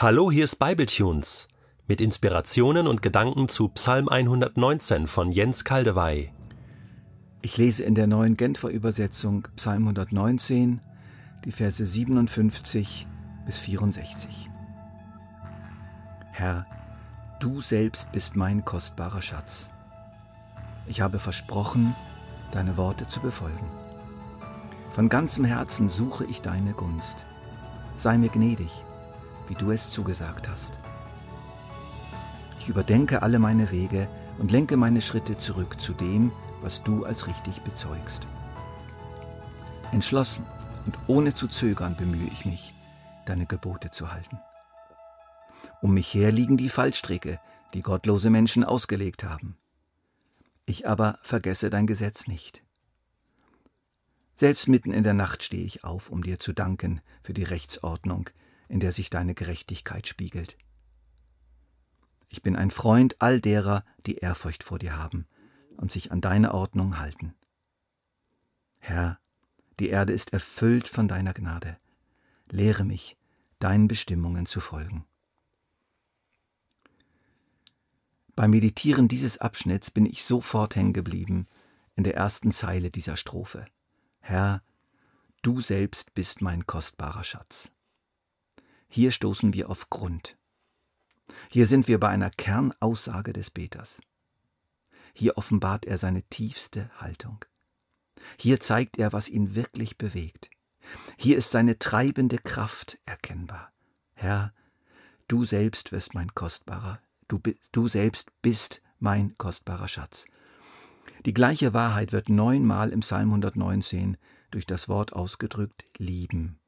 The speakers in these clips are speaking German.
Hallo, hier ist Bibletunes mit Inspirationen und Gedanken zu Psalm 119 von Jens Kaldewey. Ich lese in der neuen Genfer Übersetzung Psalm 119, die Verse 57 bis 64. Herr, du selbst bist mein kostbarer Schatz. Ich habe versprochen, deine Worte zu befolgen. Von ganzem Herzen suche ich deine Gunst. Sei mir gnädig wie du es zugesagt hast. Ich überdenke alle meine Wege und lenke meine Schritte zurück zu dem, was du als richtig bezeugst. Entschlossen und ohne zu zögern bemühe ich mich, deine Gebote zu halten. Um mich her liegen die Fallstricke, die gottlose Menschen ausgelegt haben. Ich aber vergesse dein Gesetz nicht. Selbst mitten in der Nacht stehe ich auf, um dir zu danken für die Rechtsordnung, in der sich deine Gerechtigkeit spiegelt. Ich bin ein Freund all derer, die Ehrfurcht vor dir haben und sich an deine Ordnung halten. Herr, die Erde ist erfüllt von deiner Gnade. Lehre mich, deinen Bestimmungen zu folgen. Beim Meditieren dieses Abschnitts bin ich sofort hängen geblieben in der ersten Zeile dieser Strophe. Herr, du selbst bist mein kostbarer Schatz. Hier stoßen wir auf Grund. Hier sind wir bei einer Kernaussage des Beters. Hier offenbart er seine tiefste Haltung. Hier zeigt er, was ihn wirklich bewegt. Hier ist seine treibende Kraft erkennbar. Herr, du selbst wirst mein kostbarer, du, du selbst bist mein kostbarer Schatz. Die gleiche Wahrheit wird neunmal im Psalm 119 durch das Wort ausgedrückt lieben.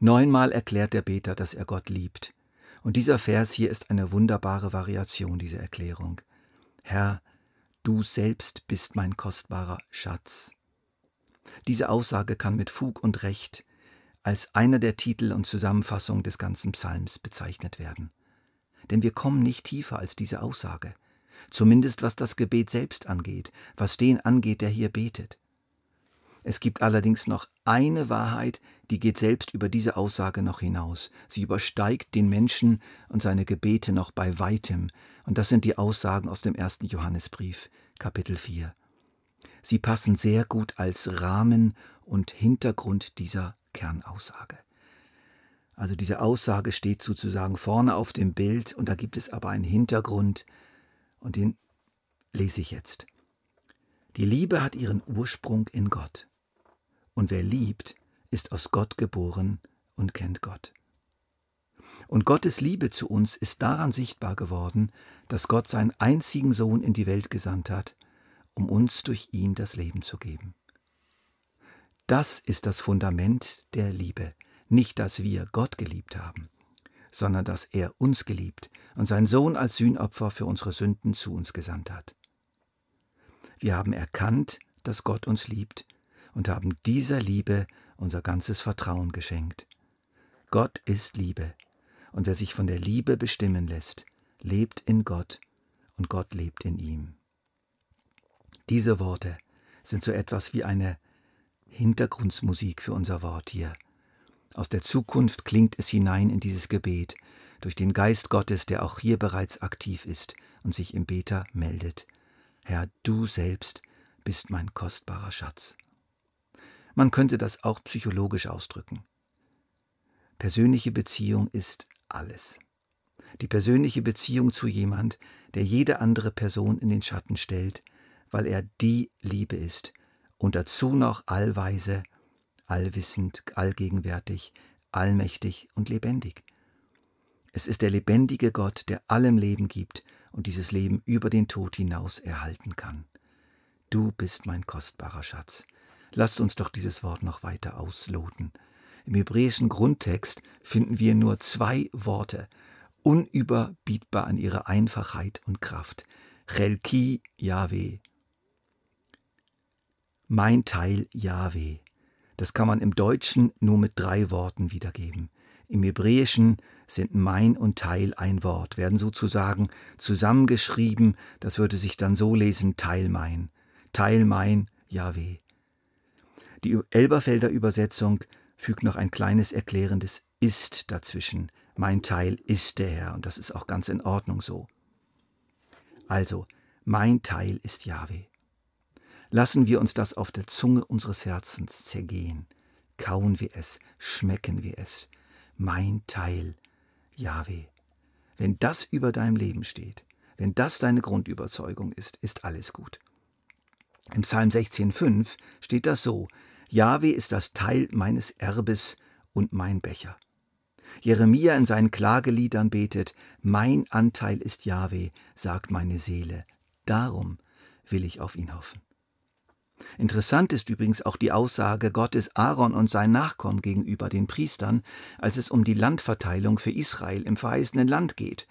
Neunmal erklärt der Beter, dass er Gott liebt. Und dieser Vers hier ist eine wunderbare Variation dieser Erklärung. Herr, du selbst bist mein kostbarer Schatz. Diese Aussage kann mit Fug und Recht als einer der Titel und Zusammenfassung des ganzen Psalms bezeichnet werden. Denn wir kommen nicht tiefer als diese Aussage, zumindest was das Gebet selbst angeht, was den angeht, der hier betet. Es gibt allerdings noch eine Wahrheit, die geht selbst über diese Aussage noch hinaus. Sie übersteigt den Menschen und seine Gebete noch bei weitem. Und das sind die Aussagen aus dem ersten Johannesbrief, Kapitel 4. Sie passen sehr gut als Rahmen und Hintergrund dieser Kernaussage. Also diese Aussage steht sozusagen vorne auf dem Bild und da gibt es aber einen Hintergrund und den lese ich jetzt. Die Liebe hat ihren Ursprung in Gott. Und wer liebt, ist aus Gott geboren und kennt Gott. Und Gottes Liebe zu uns ist daran sichtbar geworden, dass Gott seinen einzigen Sohn in die Welt gesandt hat, um uns durch ihn das Leben zu geben. Das ist das Fundament der Liebe, nicht dass wir Gott geliebt haben, sondern dass er uns geliebt und seinen Sohn als Sühnopfer für unsere Sünden zu uns gesandt hat. Wir haben erkannt, dass Gott uns liebt und haben dieser Liebe unser ganzes Vertrauen geschenkt. Gott ist Liebe, und wer sich von der Liebe bestimmen lässt, lebt in Gott und Gott lebt in ihm. Diese Worte sind so etwas wie eine Hintergrundsmusik für unser Wort hier. Aus der Zukunft klingt es hinein in dieses Gebet, durch den Geist Gottes, der auch hier bereits aktiv ist und sich im Beter meldet. Herr, du selbst bist mein kostbarer Schatz. Man könnte das auch psychologisch ausdrücken. Persönliche Beziehung ist alles. Die persönliche Beziehung zu jemand, der jede andere Person in den Schatten stellt, weil er die Liebe ist und dazu noch allweise, allwissend, allgegenwärtig, allmächtig und lebendig. Es ist der lebendige Gott, der allem Leben gibt und dieses Leben über den Tod hinaus erhalten kann. Du bist mein kostbarer Schatz. Lasst uns doch dieses Wort noch weiter ausloten. Im hebräischen Grundtext finden wir nur zwei Worte, unüberbietbar an ihrer Einfachheit und Kraft. Chelki Yahweh. Mein Teil Yahweh. Das kann man im Deutschen nur mit drei Worten wiedergeben. Im Hebräischen sind mein und Teil ein Wort, werden sozusagen zusammengeschrieben, das würde sich dann so lesen, Teil mein, Teil mein, Yahweh. Die Elberfelder Übersetzung fügt noch ein kleines erklärendes ist dazwischen, Mein Teil ist der Herr und das ist auch ganz in Ordnung so. Also, mein Teil ist Jahwe. Lassen wir uns das auf der Zunge unseres Herzens zergehen. Kauen wir es, schmecken wir es. Mein Teil, Jahwe. Wenn das über deinem Leben steht, wenn das deine Grundüberzeugung ist, ist alles gut. Im Psalm 16,5 steht das so: Jahwe ist das Teil meines Erbes und mein Becher. Jeremia in seinen Klageliedern betet: Mein Anteil ist Jahwe, sagt meine Seele. Darum will ich auf ihn hoffen. Interessant ist übrigens auch die Aussage Gottes Aaron und sein Nachkommen gegenüber den Priestern, als es um die Landverteilung für Israel im verheißenen Land geht.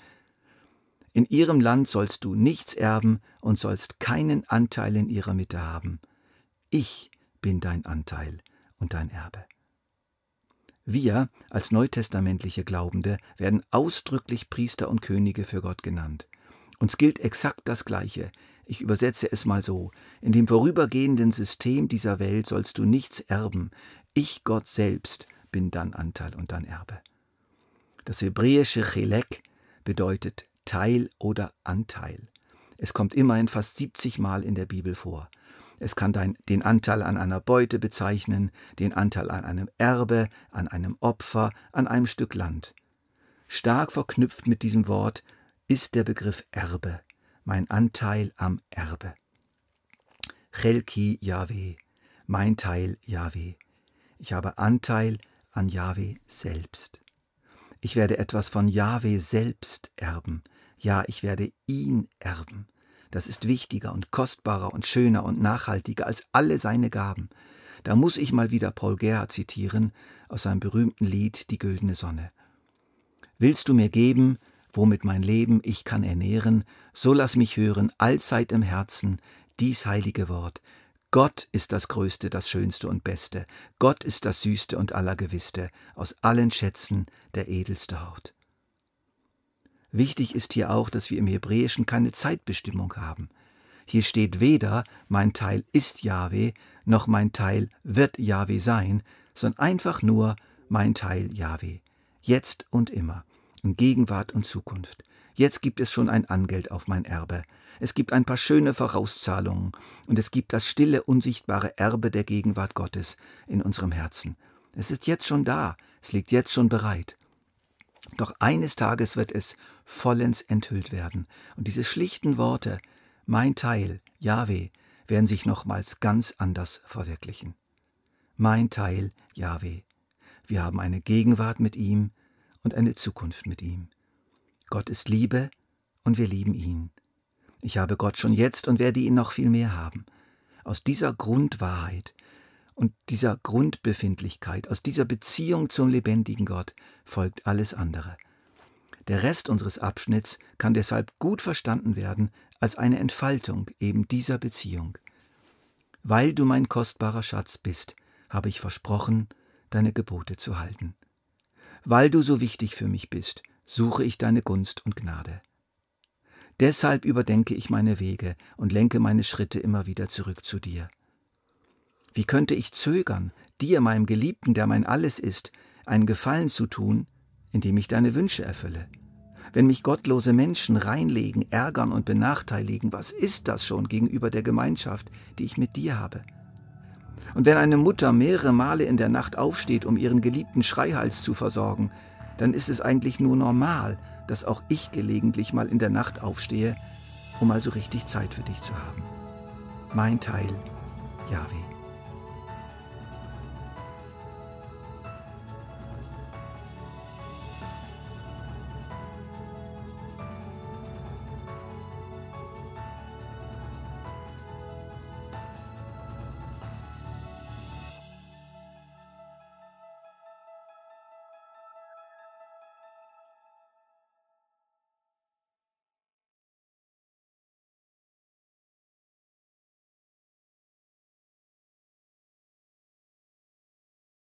In ihrem Land sollst du nichts erben und sollst keinen Anteil in ihrer Mitte haben. Ich bin dein Anteil und dein Erbe. Wir als neutestamentliche Glaubende werden ausdrücklich Priester und Könige für Gott genannt. Uns gilt exakt das Gleiche. Ich übersetze es mal so. In dem vorübergehenden System dieser Welt sollst du nichts erben. Ich, Gott selbst, bin dann Anteil und dann Erbe. Das hebräische Chelek bedeutet Teil oder Anteil. Es kommt immerhin fast 70 Mal in der Bibel vor. Es kann den Anteil an einer Beute bezeichnen, den Anteil an einem Erbe, an einem Opfer, an einem Stück Land. Stark verknüpft mit diesem Wort ist der Begriff Erbe, mein Anteil am Erbe. Chelki Yahweh, mein Teil Yahweh. Ich habe Anteil an Yahweh selbst. Ich werde etwas von Yahweh selbst erben, ja, ich werde ihn erben. Das ist wichtiger und kostbarer und schöner und nachhaltiger als alle seine Gaben. Da muss ich mal wieder Paul Gerhard zitieren aus seinem berühmten Lied Die güldene Sonne. Willst du mir geben, womit mein Leben ich kann ernähren, so lass mich hören allzeit im Herzen dies heilige Wort. Gott ist das Größte, das Schönste und Beste. Gott ist das Süßte und Allergewisste, aus allen Schätzen der edelste Hort. Wichtig ist hier auch, dass wir im Hebräischen keine Zeitbestimmung haben. Hier steht weder mein Teil ist Jahwe, noch mein Teil wird Jahwe sein, sondern einfach nur mein Teil Jahwe. Jetzt und immer, in Gegenwart und Zukunft. Jetzt gibt es schon ein Angeld auf mein Erbe. Es gibt ein paar schöne Vorauszahlungen und es gibt das stille, unsichtbare Erbe der Gegenwart Gottes in unserem Herzen. Es ist jetzt schon da, es liegt jetzt schon bereit. Doch eines Tages wird es vollends enthüllt werden. Und diese schlichten Worte, mein Teil, Jahwe, werden sich nochmals ganz anders verwirklichen. Mein Teil, Jahwe. Wir haben eine Gegenwart mit ihm und eine Zukunft mit ihm. Gott ist Liebe und wir lieben ihn. Ich habe Gott schon jetzt und werde ihn noch viel mehr haben. Aus dieser Grundwahrheit und dieser Grundbefindlichkeit, aus dieser Beziehung zum lebendigen Gott folgt alles andere. Der Rest unseres Abschnitts kann deshalb gut verstanden werden als eine Entfaltung eben dieser Beziehung. Weil du mein kostbarer Schatz bist, habe ich versprochen, deine Gebote zu halten. Weil du so wichtig für mich bist, suche ich deine Gunst und Gnade. Deshalb überdenke ich meine Wege und lenke meine Schritte immer wieder zurück zu dir. Wie könnte ich zögern, dir, meinem Geliebten, der mein Alles ist, einen Gefallen zu tun, indem ich deine Wünsche erfülle? Wenn mich gottlose Menschen reinlegen, ärgern und benachteiligen, was ist das schon gegenüber der Gemeinschaft, die ich mit dir habe? Und wenn eine Mutter mehrere Male in der Nacht aufsteht, um ihren geliebten Schreihals zu versorgen, dann ist es eigentlich nur normal, dass auch ich gelegentlich mal in der Nacht aufstehe, um also richtig Zeit für dich zu haben. Mein Teil, Yahweh.